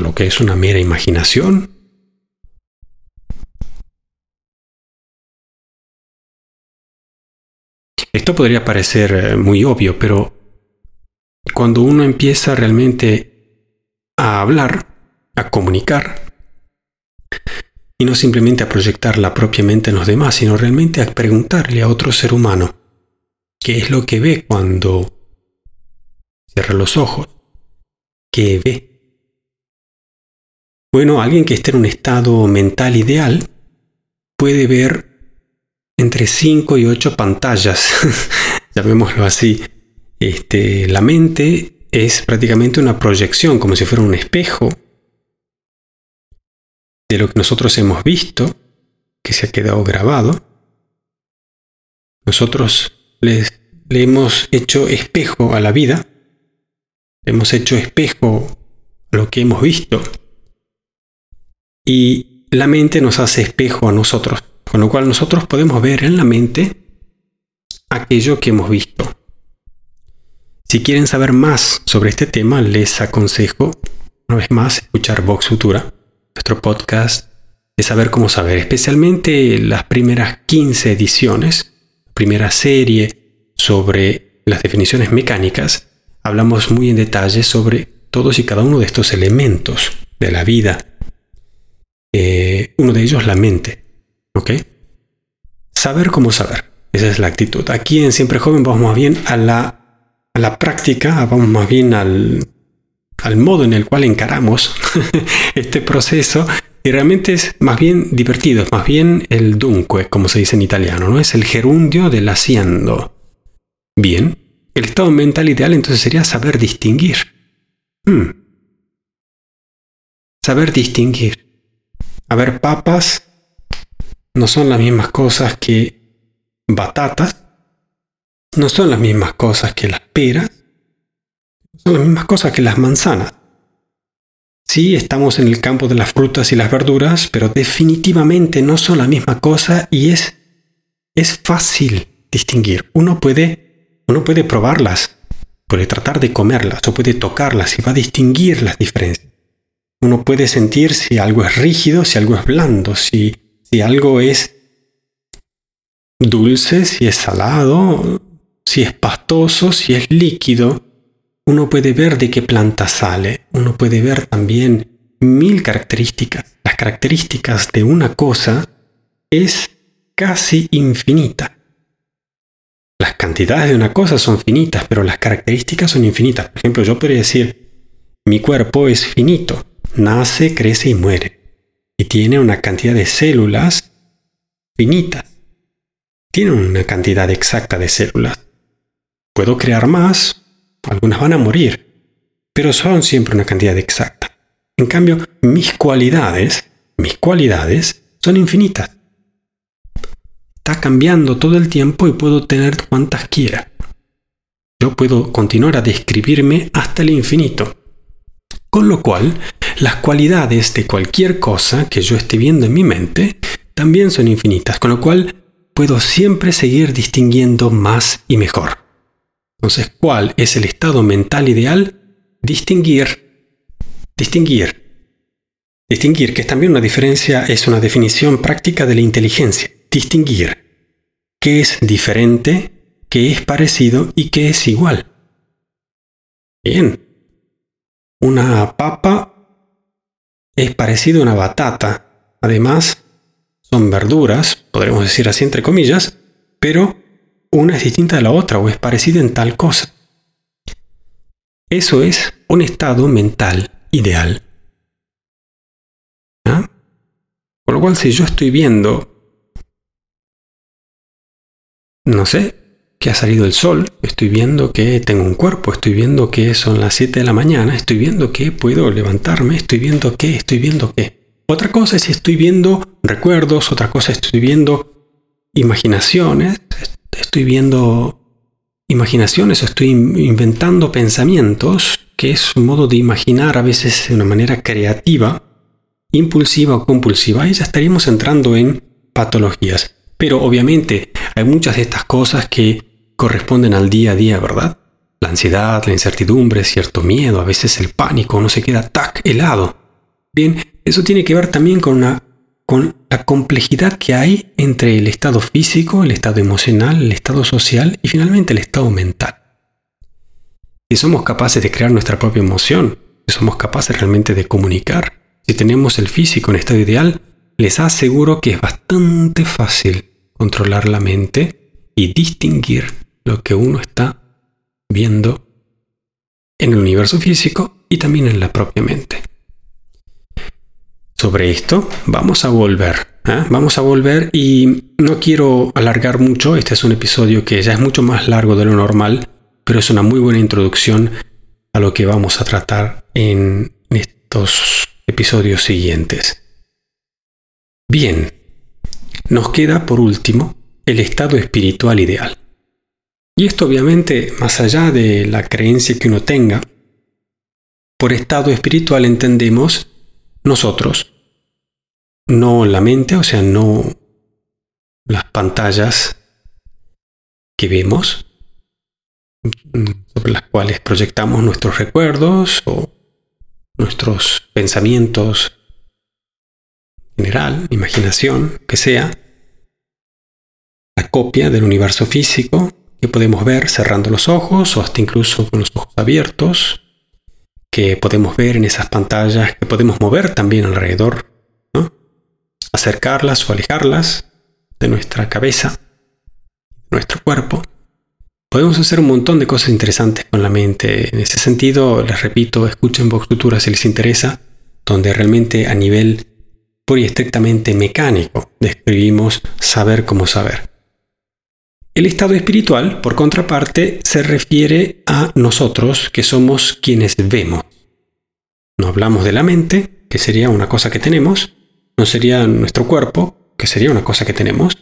Speaker 1: lo que es una mera imaginación. Esto podría parecer eh, muy obvio, pero cuando uno empieza realmente a hablar, a comunicar, y no simplemente a proyectar la propia mente en los demás, sino realmente a preguntarle a otro ser humano qué es lo que ve cuando cierra los ojos, qué ve. Bueno, alguien que esté en un estado mental ideal puede ver entre 5 y 8 pantallas, llamémoslo así, este, la mente es prácticamente una proyección, como si fuera un espejo de lo que nosotros hemos visto, que se ha quedado grabado. Nosotros le hemos hecho espejo a la vida, le hemos hecho espejo a lo que hemos visto, y la mente nos hace espejo a nosotros, con lo cual nosotros podemos ver en la mente aquello que hemos visto. Si quieren saber más sobre este tema, les aconsejo, una vez más, escuchar Vox Futura, nuestro podcast de saber cómo saber, especialmente las primeras 15 ediciones, primera serie sobre las definiciones mecánicas, hablamos muy en detalle sobre todos y cada uno de estos elementos de la vida. Eh, uno de ellos la mente. ¿Ok? Saber cómo saber. Esa es la actitud. Aquí en Siempre Joven vamos más bien a la la práctica, vamos más bien al, al modo en el cual encaramos este proceso, y realmente es más bien divertido, es más bien el dunque, como se dice en italiano, ¿no? Es el gerundio del haciendo. Bien, El estado mental ideal entonces sería saber distinguir. Hmm. Saber distinguir. A ver, papas no son las mismas cosas que batatas, no son las mismas cosas que las peras, son las mismas cosas que las manzanas. Sí, estamos en el campo de las frutas y las verduras, pero definitivamente no son la misma cosa y es, es fácil distinguir. Uno puede, uno puede probarlas, puede tratar de comerlas o puede tocarlas y va a distinguir las diferencias. Uno puede sentir si algo es rígido, si algo es blando, si, si algo es dulce, si es salado, si es pastoso, si es líquido uno puede ver de qué planta sale, uno puede ver también mil características. Las características de una cosa es casi infinita. Las cantidades de una cosa son finitas, pero las características son infinitas. Por ejemplo, yo podría decir, mi cuerpo es finito, nace, crece y muere. Y tiene una cantidad de células finitas. Tiene una cantidad exacta de células. Puedo crear más, algunas van a morir, pero son siempre una cantidad exacta. En cambio, mis cualidades, mis cualidades son infinitas. Está cambiando todo el tiempo y puedo tener cuantas quiera. Yo puedo continuar a describirme hasta el infinito. Con lo cual, las cualidades de cualquier cosa que yo esté viendo en mi mente también son infinitas, con lo cual puedo siempre seguir distinguiendo más y mejor. Entonces, ¿cuál es el estado mental ideal? Distinguir. Distinguir. Distinguir, que es también una diferencia, es una definición práctica de la inteligencia. Distinguir. ¿Qué es diferente? ¿Qué es parecido? ¿Y qué es igual? Bien. Una papa es parecida a una batata. Además, son verduras, podremos decir así entre comillas, pero una es distinta de la otra o es parecida en tal cosa. Eso es un estado mental ideal. ¿Ah? Por lo cual si yo estoy viendo, no sé, que ha salido el sol, estoy viendo que tengo un cuerpo, estoy viendo que son las 7 de la mañana, estoy viendo que puedo levantarme, estoy viendo que, estoy viendo que. Otra cosa es si estoy viendo recuerdos, otra cosa es estoy viendo imaginaciones, estoy viendo imaginaciones estoy inventando pensamientos, que es un modo de imaginar a veces de una manera creativa, impulsiva o compulsiva, y ya estaríamos entrando en patologías. Pero obviamente hay muchas de estas cosas que corresponden al día a día, ¿verdad? La ansiedad, la incertidumbre, cierto miedo, a veces el pánico, uno se queda tac helado. Bien, eso tiene que ver también con una con la complejidad que hay entre el estado físico, el estado emocional, el estado social y finalmente el estado mental. Si somos capaces de crear nuestra propia emoción, si somos capaces realmente de comunicar, si tenemos el físico en estado ideal, les aseguro que es bastante fácil controlar la mente y distinguir lo que uno está viendo en el universo físico y también en la propia mente sobre esto, vamos a volver. ¿eh? Vamos a volver y no quiero alargar mucho. Este es un episodio que ya es mucho más largo de lo normal, pero es una muy buena introducción a lo que vamos a tratar en estos episodios siguientes. Bien, nos queda por último el estado espiritual ideal. Y esto obviamente, más allá de la creencia que uno tenga, por estado espiritual entendemos nosotros, no la mente, o sea, no las pantallas que vemos, sobre las cuales proyectamos nuestros recuerdos o nuestros pensamientos en general, imaginación, que sea, la copia del universo físico que podemos ver cerrando los ojos o hasta incluso con los ojos abiertos, que podemos ver en esas pantallas, que podemos mover también alrededor, acercarlas o alejarlas de nuestra cabeza, nuestro cuerpo. Podemos hacer un montón de cosas interesantes con la mente. En ese sentido, les repito, escuchen Vox Futura si les interesa, donde realmente a nivel pura y estrictamente mecánico describimos saber cómo saber. El estado espiritual, por contraparte, se refiere a nosotros que somos quienes vemos. No hablamos de la mente, que sería una cosa que tenemos, no sería nuestro cuerpo, que sería una cosa que tenemos,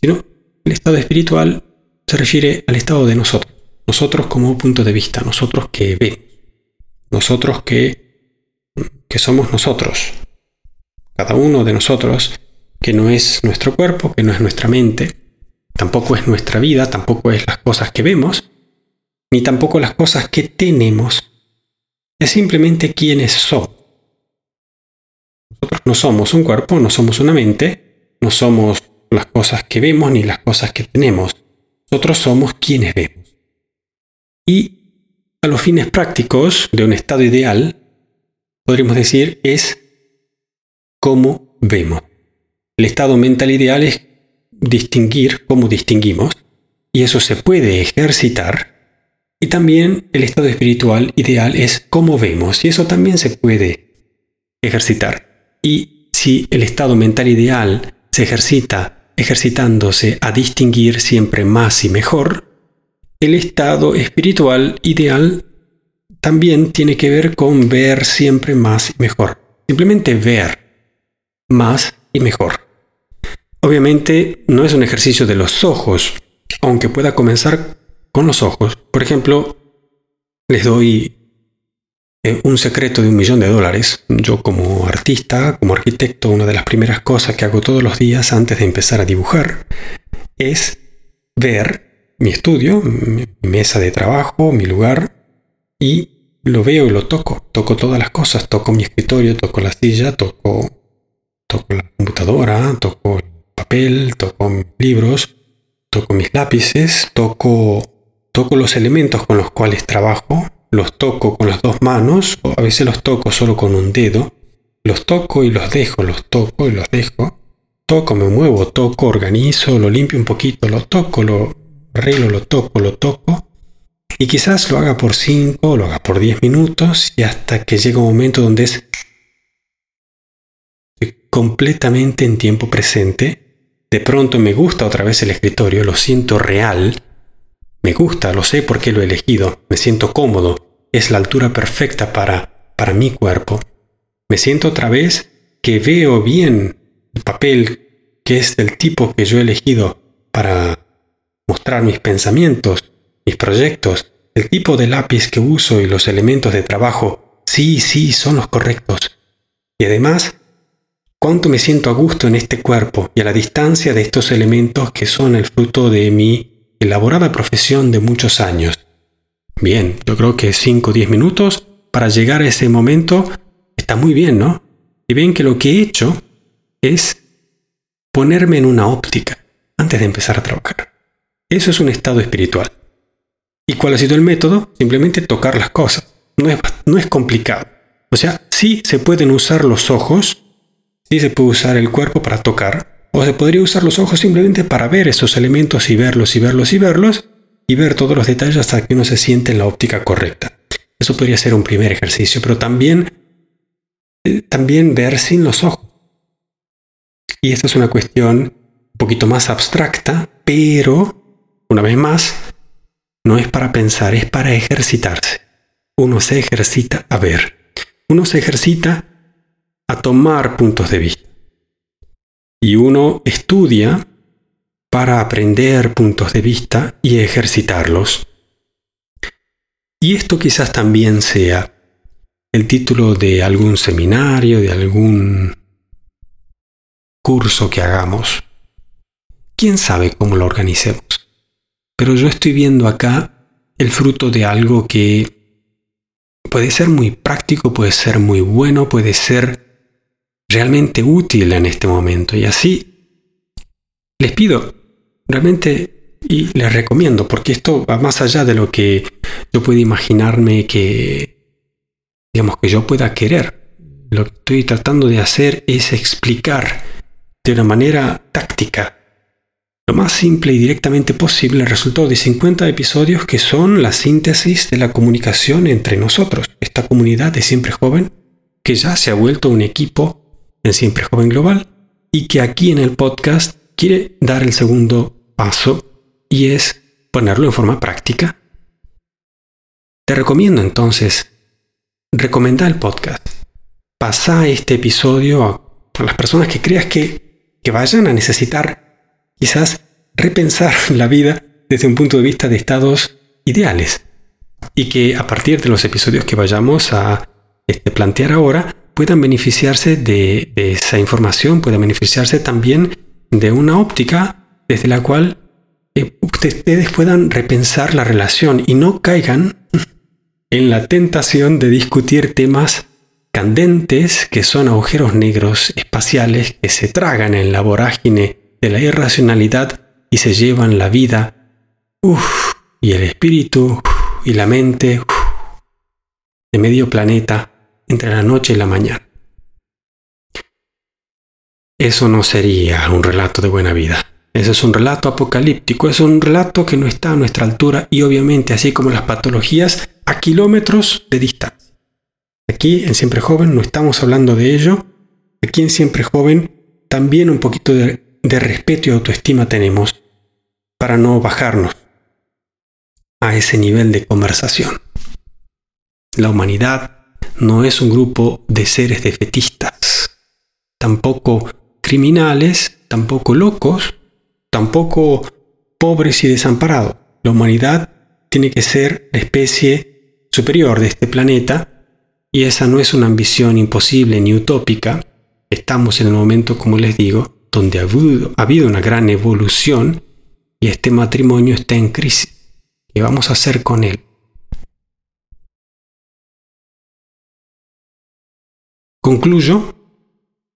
Speaker 1: sino el estado espiritual se refiere al estado de nosotros, nosotros como punto de vista, nosotros que vemos, nosotros que, que somos nosotros, cada uno de nosotros, que no es nuestro cuerpo, que no es nuestra mente, tampoco es nuestra vida, tampoco es las cosas que vemos, ni tampoco las cosas que tenemos, es simplemente quienes somos. Nosotros no somos un cuerpo, no somos una mente, no somos las cosas que vemos ni las cosas que tenemos. Nosotros somos quienes vemos. Y a los fines prácticos de un estado ideal, podríamos decir, es cómo vemos. El estado mental ideal es distinguir cómo distinguimos, y eso se puede ejercitar. Y también el estado espiritual ideal es cómo vemos, y eso también se puede ejercitar. Y si el estado mental ideal se ejercita ejercitándose a distinguir siempre más y mejor, el estado espiritual ideal también tiene que ver con ver siempre más y mejor. Simplemente ver más y mejor. Obviamente no es un ejercicio de los ojos, aunque pueda comenzar con los ojos. Por ejemplo, les doy eh, un secreto de un millón de dólares. Yo como artista, como arquitecto, una de las primeras cosas que hago todos los días antes de empezar a dibujar es ver mi estudio, mi mesa de trabajo, mi lugar, y lo veo y lo toco. Toco todas las cosas. Toco mi escritorio, toco la silla, toco, toco la computadora, toco toco libros, toco mis lápices, toco, toco los elementos con los cuales trabajo, los toco con las dos manos, o a veces los toco solo con un dedo, los toco y los dejo, los toco y los dejo, toco, me muevo, toco, organizo, lo limpio un poquito, lo toco, lo arreglo, lo toco, lo toco, y quizás lo haga por 5, lo haga por 10 minutos, y hasta que llega un momento donde es completamente en tiempo presente, de pronto me gusta otra vez el escritorio, lo siento real, me gusta, lo sé porque lo he elegido, me siento cómodo, es la altura perfecta para, para mi cuerpo. Me siento otra vez que veo bien el papel que es del tipo que yo he elegido para mostrar mis pensamientos, mis proyectos, el tipo de lápiz que uso y los elementos de trabajo, sí, sí, son los correctos. Y además, cuánto me siento a gusto en este cuerpo y a la distancia de estos elementos que son el fruto de mi elaborada profesión de muchos años. Bien, yo creo que 5 o 10 minutos para llegar a ese momento está muy bien, ¿no? Y ven que lo que he hecho es ponerme en una óptica antes de empezar a trabajar. Eso es un estado espiritual. ¿Y cuál ha sido el método? Simplemente tocar las cosas. No es, no es complicado. O sea, sí se pueden usar los ojos, sí se puede usar el cuerpo para tocar, o se podría usar los ojos simplemente para ver esos elementos y verlos y verlos y verlos y ver todos los detalles hasta que uno se siente en la óptica correcta. Eso podría ser un primer ejercicio, pero también, eh, también ver sin los ojos. Y esta es una cuestión un poquito más abstracta, pero, una vez más, no es para pensar, es para ejercitarse. Uno se ejercita a ver. Uno se ejercita a tomar puntos de vista y uno estudia para aprender puntos de vista y ejercitarlos. Y esto quizás también sea el título de algún seminario, de algún curso que hagamos. ¿Quién sabe cómo lo organicemos? Pero yo estoy viendo acá el fruto de algo que puede ser muy práctico, puede ser muy bueno, puede ser realmente útil en este momento. Y así les pido realmente y les recomiendo, porque esto va más allá de lo que yo puedo imaginarme que, digamos, que yo pueda querer. Lo que estoy tratando de hacer es explicar de una manera táctica, lo más simple y directamente posible, el resultado de 50 episodios que son la síntesis de la comunicación entre nosotros, esta comunidad de siempre joven, que ya se ha vuelto un equipo en Siempre Joven Global y que aquí en el podcast quiere dar el segundo paso y es ponerlo en forma práctica. Te recomiendo entonces recomendar el podcast. Pasa este episodio a, las personas que creas que, que vayan a necesitar quizás repensar la vida desde un punto de vista de estados ideales y que a partir de los episodios que vayamos a este, plantear ahora puedan beneficiarse de, esa información, puedan beneficiarse también de una óptica desde la cual eh, ustedes puedan repensar la relación y no caigan en la tentación de discutir temas candentes que son agujeros negros espaciales que se tragan en la vorágine de la irracionalidad y se llevan la vida. Y el espíritu y la mente de medio planeta entre la noche y la mañana. Eso no sería un relato de buena vida. Eso es un relato apocalíptico, es un relato que no está a nuestra altura y obviamente así como las patologías a kilómetros de distancia. Aquí en Siempre Joven no estamos hablando de ello. Aquí en Siempre Joven también un poquito de, de respeto y autoestima tenemos para no bajarnos a ese nivel de conversación. La humanidad no es un grupo de seres defetistas, tampoco criminales, tampoco locos, tampoco pobres y desamparados. La humanidad tiene que ser la especie superior de este planeta y esa no es una ambición imposible ni utópica. Estamos en el momento, como les digo, donde ha habido, ha habido una gran evolución y este matrimonio está en crisis. ¿Qué vamos a hacer con él? Concluyo,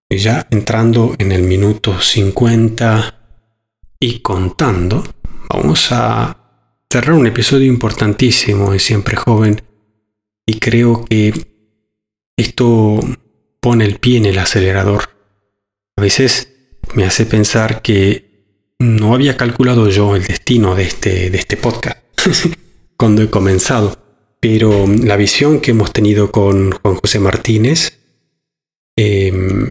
Speaker 1: ya entrando en el minuto 50 y contando, vamos a cerrar un episodio importantísimo de Siempre Joven y creo que esto pone el pie en el acelerador. A veces me hace pensar que no había calculado yo el destino de este, de este podcast. cuando he comenzado. Pero la visión que hemos tenido con Juan José Martínez em,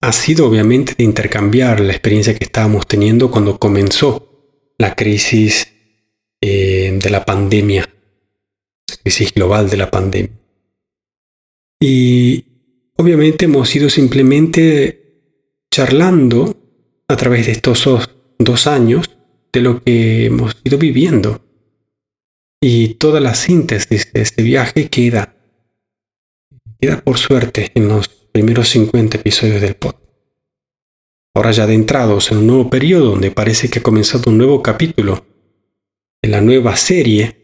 Speaker 1: ha sido obviamente de intercambiar la experiencia que estábamos teniendo cuando comenzó la crisis em, de la pandemia, crisis global de la pandemia. Y obviamente hemos ido simplemente charlando a través de estos dos años de lo que hemos ido viviendo. Y toda la síntesis de este viaje queda, por suerte en los primeros 50 episodios del pod. Ahora ya adentrados en un nuevo periodo donde parece que ha comenzado un nuevo capítulo en la nueva serie,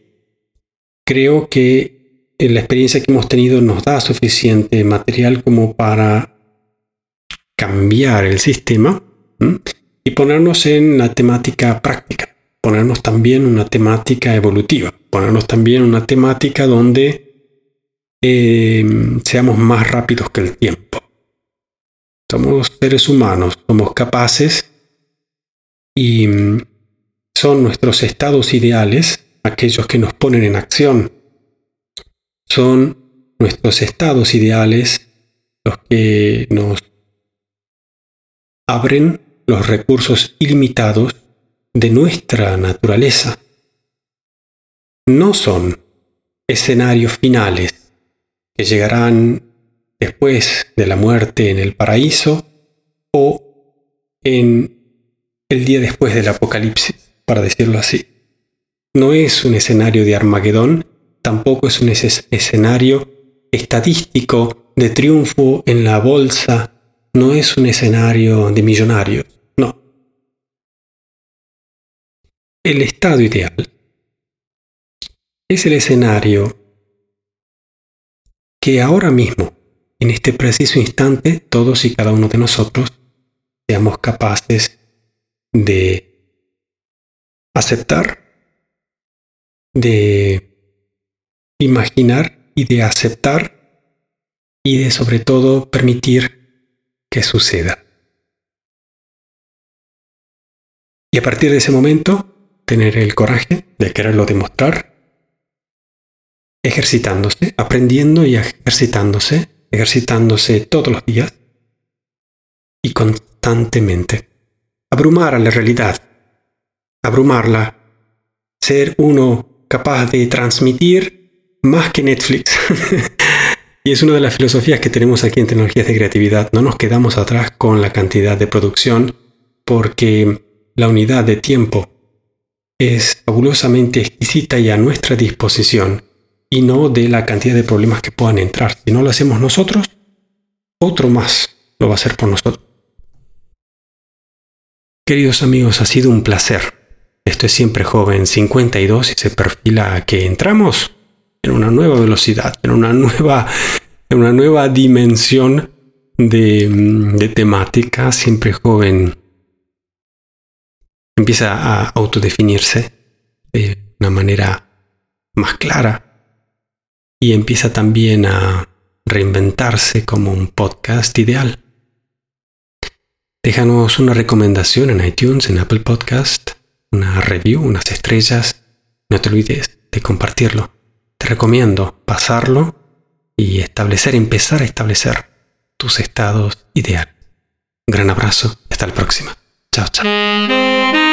Speaker 1: creo que la experiencia que hemos tenido nos da suficiente material como para cambiar el sistema y ponernos en la temática práctica, ponernos también una temática evolutiva, ponernos también una temática donde eh, seamos más rápidos que el tiempo. Somos seres humanos, somos capaces y mm, son nuestros estados ideales aquellos que nos ponen en acción. Son nuestros estados ideales los que nos abren los recursos ilimitados de nuestra naturaleza. No son escenarios finales que llegarán después de la muerte en el paraíso o en el día después del apocalipsis, para decirlo así. No es un escenario de Armagedón, tampoco es un escenario estadístico de triunfo en la bolsa, no es un escenario de millonarios. El estado ideal es el escenario que ahora mismo, en este preciso instante, todos y cada uno de nosotros seamos capaces de aceptar, de imaginar y de aceptar y de sobre todo permitir que suceda. Y a partir de ese momento, tener el coraje de quererlo demostrar, ejercitándose, aprendiendo y ejercitándose, ejercitándose todos los días y constantemente. Abrumar a la realidad abrumarla, ser uno capaz de transmitir más que Netflix. y es una de las filosofías que tenemos aquí en Tecnologías de Creatividad. No nos quedamos atrás con la cantidad de producción porque la unidad de tiempo es fabulosamente exquisita y a nuestra disposición y no de la cantidad de problemas que puedan entrar. Si no lo hacemos nosotros, otro más lo va a hacer por nosotros. Queridos amigos, ha sido un placer. Esto es siempre joven 52 y se perfila que entramos en una nueva velocidad, en una nueva, en una nueva dimensión de, de temática. Siempre joven empieza a autodefinirse de una manera más clara y empieza también a reinventarse como un podcast ideal. Déjanos una recomendación en iTunes, en Apple Podcast, una review, unas estrellas. No te olvides de compartirlo. Te recomiendo pasarlo y establecer, empezar a establecer tus estados ideales. Un gran abrazo hasta la próxima. Chao, chao.